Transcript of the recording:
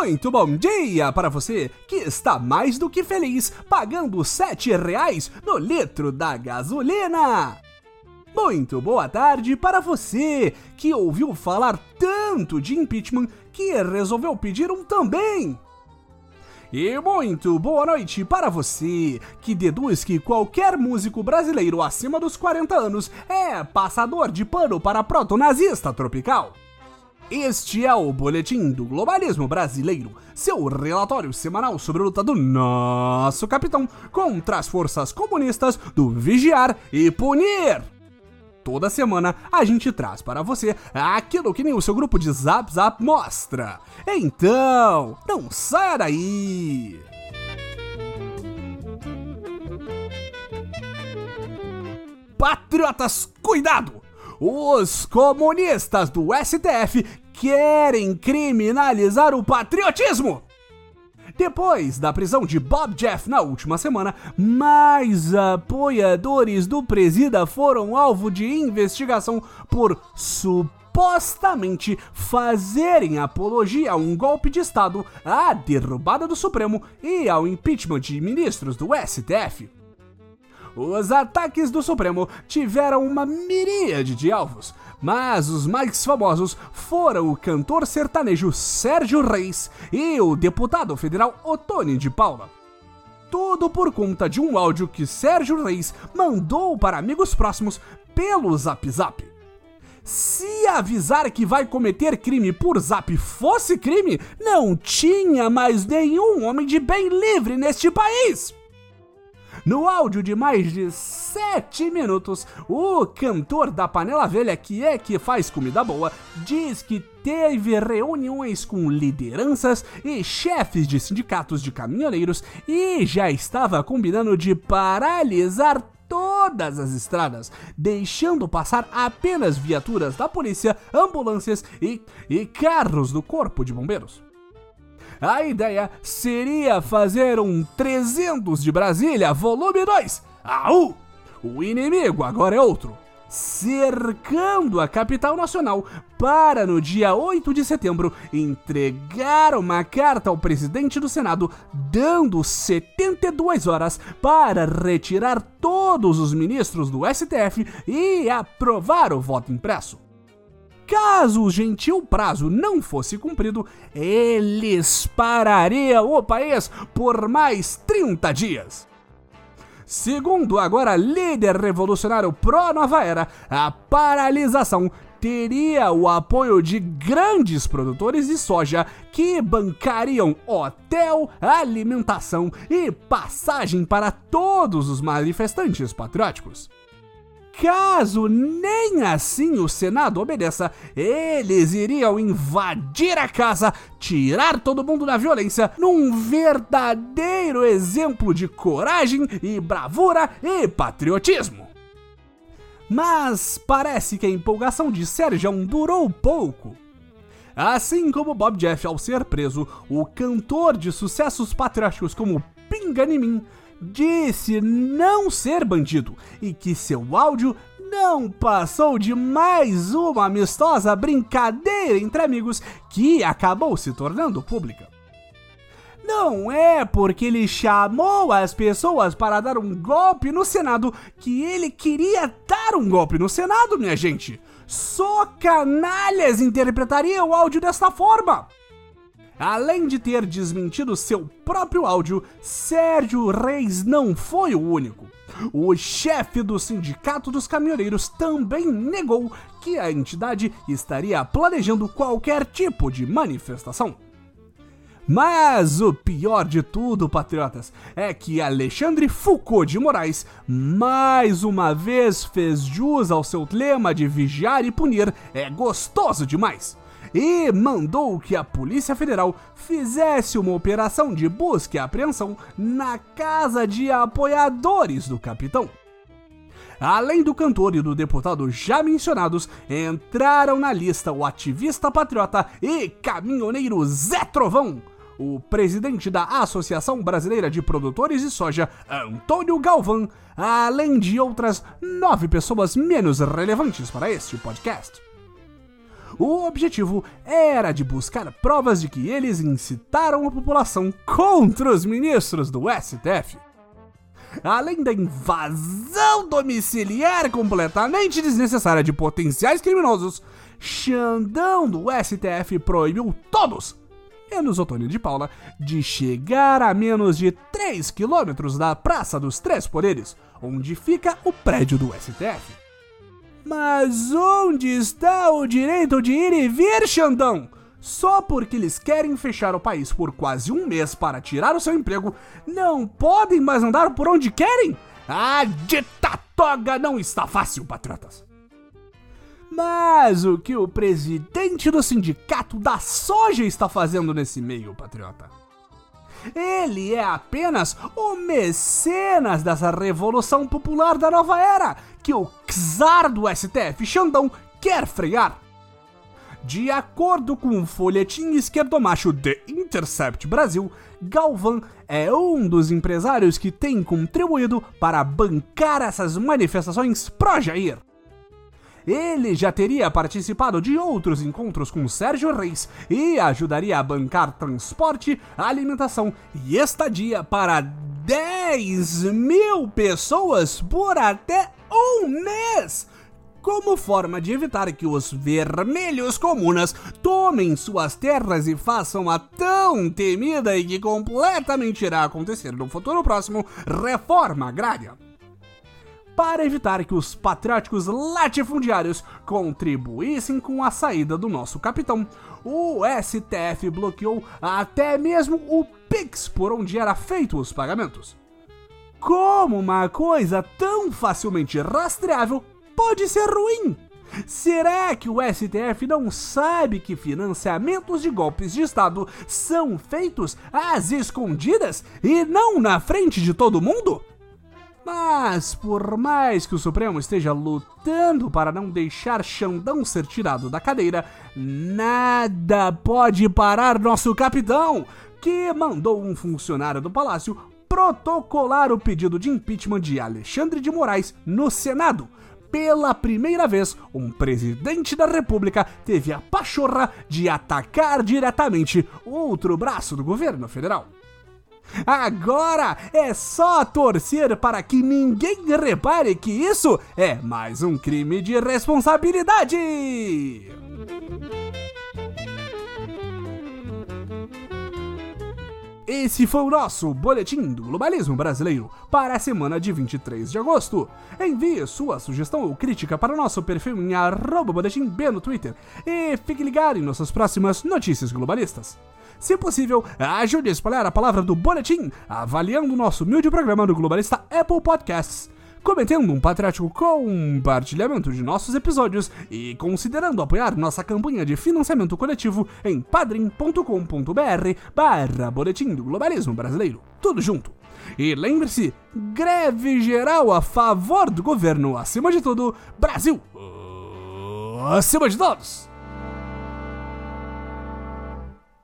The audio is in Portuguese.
Muito bom dia para você que está mais do que feliz pagando sete reais no litro da gasolina. Muito boa tarde para você que ouviu falar tanto de impeachment que resolveu pedir um também. E muito boa noite para você que deduz que qualquer músico brasileiro acima dos 40 anos é passador de pano para proto-nazista tropical. Este é o Boletim do Globalismo Brasileiro, seu relatório semanal sobre a luta do nosso capitão contra as forças comunistas do vigiar e punir. Toda semana a gente traz para você aquilo que nem o seu grupo de Zap Zap mostra. Então, não saia daí! Patriotas, cuidado! Os comunistas do STF querem criminalizar o patriotismo! Depois da prisão de Bob Jeff na última semana, mais apoiadores do presida foram alvo de investigação por supostamente fazerem apologia a um golpe de Estado, à derrubada do Supremo e ao impeachment de ministros do STF. Os ataques do Supremo tiveram uma miríade de alvos, mas os mais famosos foram o cantor sertanejo Sérgio Reis e o deputado federal Otônio de Paula. Tudo por conta de um áudio que Sérgio Reis mandou para amigos próximos pelo Zap Zap. Se avisar que vai cometer crime por zap fosse crime, não tinha mais nenhum homem de bem livre neste país. No áudio de mais de 7 minutos, o cantor da panela velha, que é que faz comida boa, diz que teve reuniões com lideranças e chefes de sindicatos de caminhoneiros e já estava combinando de paralisar todas as estradas, deixando passar apenas viaturas da polícia, ambulâncias e, e carros do Corpo de Bombeiros. A ideia seria fazer um 300 de Brasília, volume 2. Au! O inimigo agora é outro. Cercando a capital nacional para, no dia 8 de setembro, entregar uma carta ao presidente do Senado, dando 72 horas para retirar todos os ministros do STF e aprovar o voto impresso. Caso o gentil prazo não fosse cumprido, eles parariam o país por mais 30 dias. Segundo agora líder revolucionário pró-nova era, a paralisação teria o apoio de grandes produtores de soja que bancariam hotel, alimentação e passagem para todos os manifestantes patrióticos. Caso nem assim o Senado obedeça, eles iriam invadir a casa, tirar todo mundo da violência, num verdadeiro exemplo de coragem e bravura e patriotismo. Mas parece que a empolgação de Sérgio durou pouco. Assim como Bob Jeff ao ser preso, o cantor de sucessos patrióticos como Pinga em mim disse não ser bandido e que seu áudio não passou de mais uma amistosa brincadeira entre amigos que acabou se tornando pública. Não é porque ele chamou as pessoas para dar um golpe no Senado que ele queria dar um golpe no Senado, minha gente. Só canalhas interpretariam o áudio desta forma. Além de ter desmentido seu próprio áudio, Sérgio Reis não foi o único. O chefe do Sindicato dos Caminhoneiros também negou que a entidade estaria planejando qualquer tipo de manifestação. Mas o pior de tudo, patriotas, é que Alexandre Foucault de Moraes mais uma vez fez jus ao seu lema de vigiar e punir é gostoso demais e mandou que a Polícia Federal fizesse uma operação de busca e apreensão na casa de apoiadores do capitão. Além do cantor e do deputado já mencionados, entraram na lista o ativista patriota e caminhoneiro Zé Trovão, o presidente da Associação Brasileira de Produtores de Soja, Antônio Galvão, além de outras nove pessoas menos relevantes para este podcast. O objetivo era de buscar provas de que eles incitaram a população contra os ministros do STF. Além da invasão domiciliar completamente desnecessária de potenciais criminosos, Xandão do STF proibiu todos, menos Otônio de Paula, de chegar a menos de 3 quilômetros da Praça dos Três Poderes, onde fica o prédio do STF. Mas onde está o direito de ir e vir, Xandão? Só porque eles querem fechar o país por quase um mês para tirar o seu emprego, não podem mais andar por onde querem? A ditatoga não está fácil, patriotas. Mas o que o presidente do sindicato da soja está fazendo nesse meio, patriota? Ele é apenas o mecenas dessa revolução popular da nova era que o czar do STF, Xandão, quer frear. De acordo com o folhetim esquerdomacho The Intercept Brasil, Galvan é um dos empresários que tem contribuído para bancar essas manifestações pró-Jair. Ele já teria participado de outros encontros com Sérgio Reis e ajudaria a bancar transporte, alimentação e estadia para 10 mil pessoas por até um mês. Como forma de evitar que os vermelhos comunas tomem suas terras e façam a tão temida e que completamente irá acontecer no futuro próximo reforma agrária para evitar que os patrióticos latifundiários contribuíssem com a saída do nosso capitão. O STF bloqueou até mesmo o Pix por onde era feito os pagamentos. Como uma coisa tão facilmente rastreável pode ser ruim? Será que o STF não sabe que financiamentos de golpes de Estado são feitos às escondidas e não na frente de todo mundo? Mas, por mais que o Supremo esteja lutando para não deixar Xandão ser tirado da cadeira, nada pode parar nosso capitão, que mandou um funcionário do palácio protocolar o pedido de impeachment de Alexandre de Moraes no Senado. Pela primeira vez, um presidente da República teve a pachorra de atacar diretamente outro braço do governo federal. Agora é só torcer para que ninguém repare que isso é mais um crime de responsabilidade. Esse foi o nosso Boletim do Globalismo Brasileiro para a semana de 23 de agosto. Envie sua sugestão ou crítica para o nosso perfil em arroba boletim B no Twitter e fique ligado em nossas próximas notícias globalistas. Se possível, ajude a espalhar a palavra do Boletim, avaliando o nosso humilde programa no Globalista Apple Podcasts cometendo um patriótico compartilhamento de nossos episódios e considerando apoiar nossa campanha de financiamento coletivo em padrim.com.br barra Boletim do Globalismo Brasileiro. Tudo junto. E lembre-se, greve geral a favor do governo, acima de tudo, Brasil! Acima de todos!